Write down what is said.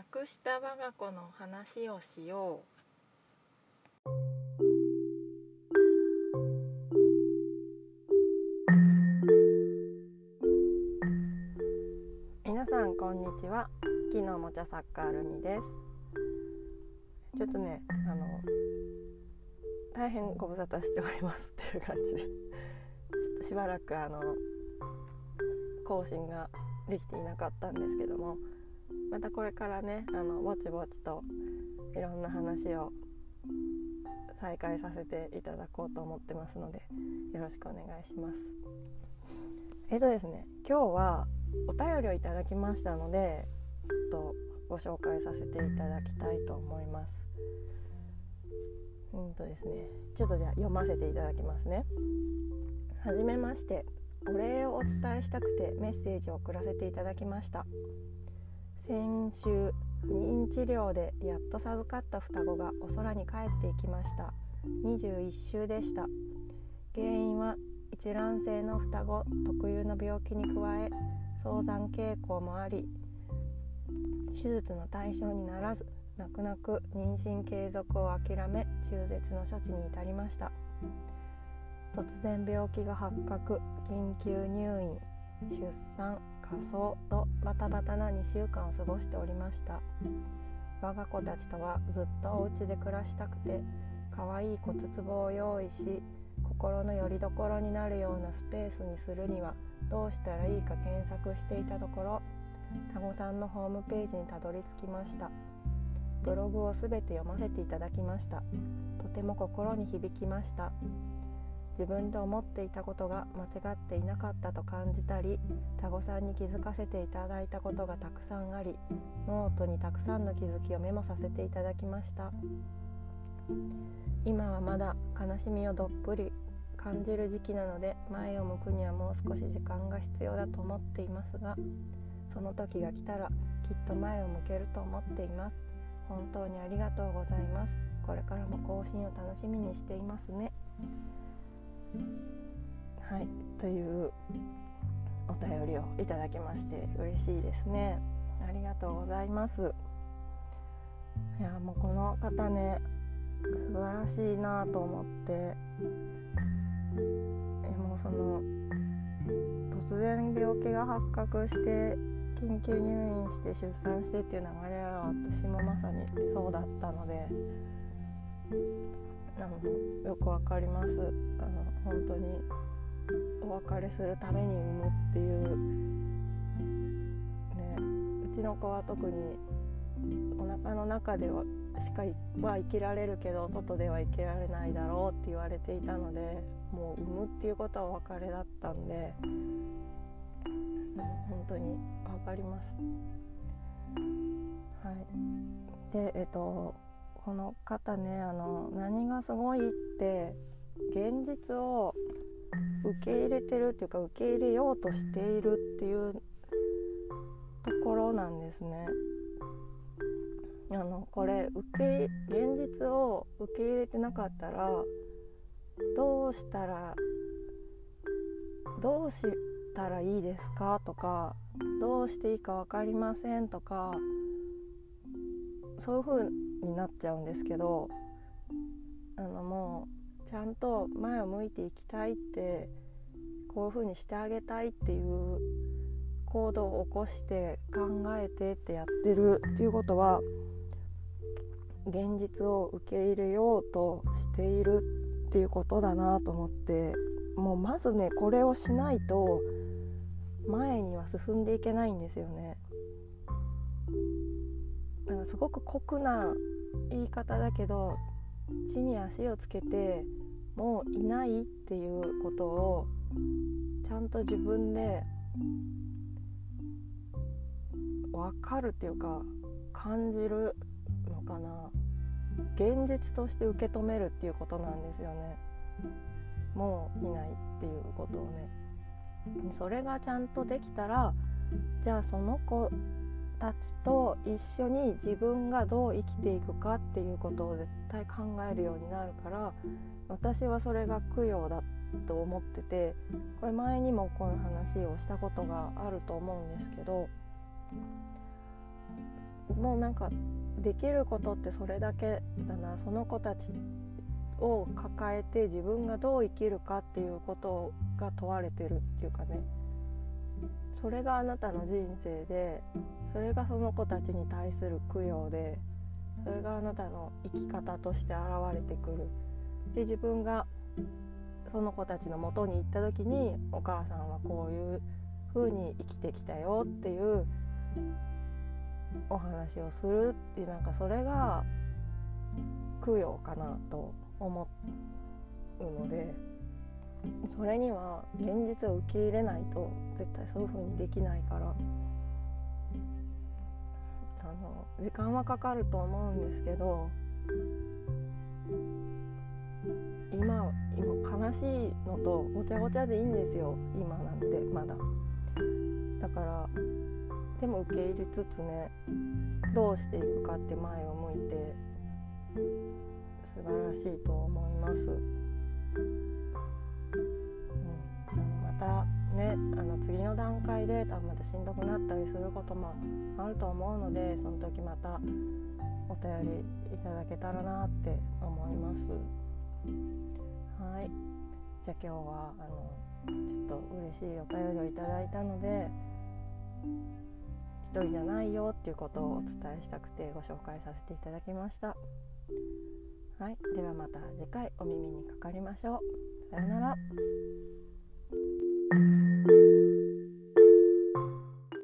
なくした我が子の話をしよう。皆さんこんにちは。木のおもちゃサッカールミです。ちょっとねあの大変ご無沙汰しておりますっていう感じで。ちょっとしばらくあの更新ができていなかったんですけども。またこれからねあのぼちぼちといろんな話を再開させていただこうと思ってますのでよろしくお願いします。えっとですね今日はお便りをいただきましたのでちょっとご紹介させていただきたいと思います。うんとですねちょっとじゃあ読ませていただきますね。はじめましてお礼をお伝えしたくてメッセージを送らせていただきました先週不妊治療でやっと授かった双子がお空に帰っていきました。21週でした。原因は一卵性の双子特有の病気に加え早産傾向もあり手術の対象にならず泣く泣く妊娠継続を諦め中絶の処置に至りました。突然病気が発覚緊急入院出産仮装とバタバタな2週間を過ごしておりました。我が子たちとはずっとお家で暮らしたくて可愛い骨壺を用意し心の拠り所になるようなスペースにするにはどうしたらいいか検索していたところタゴさんのホームページにたどり着きました。ブログをすべて読ませていただきました。とても心に響きました。自分で思っていたことが間違っていなかったと感じたりタゴさんに気づかせていただいたことがたくさんありノートにたくさんの気づきをメモさせていただきました。今はまだ悲しみをどっぷり感じる時期なので前を向くにはもう少し時間が必要だと思っていますがその時が来たらきっと前を向けると思っています。本当にありがとうございます。これからも更新を楽しみにしていますね。はいというお便りをいただきまして嬉しいですね。ありがとうございます。いやもうこの方ね素晴らしいなと思ってえもうその突然病気が発覚して緊急入院して出産してっていう流れは私もまさにそうだったのであのよくわかりますあの本当にお別れするために産むっていうねうちの子は特にお腹の中ではしかは生きられるけど外では生きられないだろうって言われていたのでもう産むっていうことはお別れだったんで、うん、本当に分かります。はい、でえっとこの方ねあの何がすごいって現実を受け入れてるっていうか受け入れようとしているっていうところなんですね。あのこれ受け現実を受け入れてなかったらどうしたらどうしたらいいですかとかどうしていいか分かりませんとかそういう風になっちゃうんですけどあのもうちゃんと前を向いていきたいってこういう風にしてあげたいっていう行動を起こして考えてってやってるっていうことは現実を受け入れようとしているっていうことだなと思ってもうまずねこれをしないと前には進んでいけないんですよね。すごく酷な言い方だけど地に足をつけてもういないっていうことをちゃんと自分で分かるっていうか感じるのかな。現実として受け止めるっていうことなんですよね。もういないっていうことをね。それがちゃんとできたらじゃあその子たちと一緒に自分がどう生きていくかっていうことを絶対考えるようになるから私はそれが供養だと思っててこれ前にもこの話をしたことがあると思うんですけどもうなんかできることってそれだけだな。その子たちを抱えて自分がどう生きるかっていうことが問われてるっていうかね。それがあなたの人生でそれがその子たちに対する供養でそれがあなたの生き方として現れてくる。で自分がその子たちのもとに行った時にお母さんはこういう風に生きてきたよっていうお話をするっていうなんかそれが供養かなと思うので。それには現実を受け入れないと絶対そういう風にできないから。あの時間はかかると思うんですけど今今悲しいのとごちゃごちゃでいいんですよ。今なんてまだ。だからでも受け入れつつねどうしていくかって前を向いて素晴らしいと思います、たねあの次の段階で多分またしんどくなったりすることもあると思うのでその時またお便りいただけたらなって思います。はい。じゃあ今日はあのちょっと嬉しいお便りをいただいたので一人じゃないよっていうことをお伝えしたくてご紹介させていただきました。はい。ではまた次回お耳にかかりましょう。さようなら。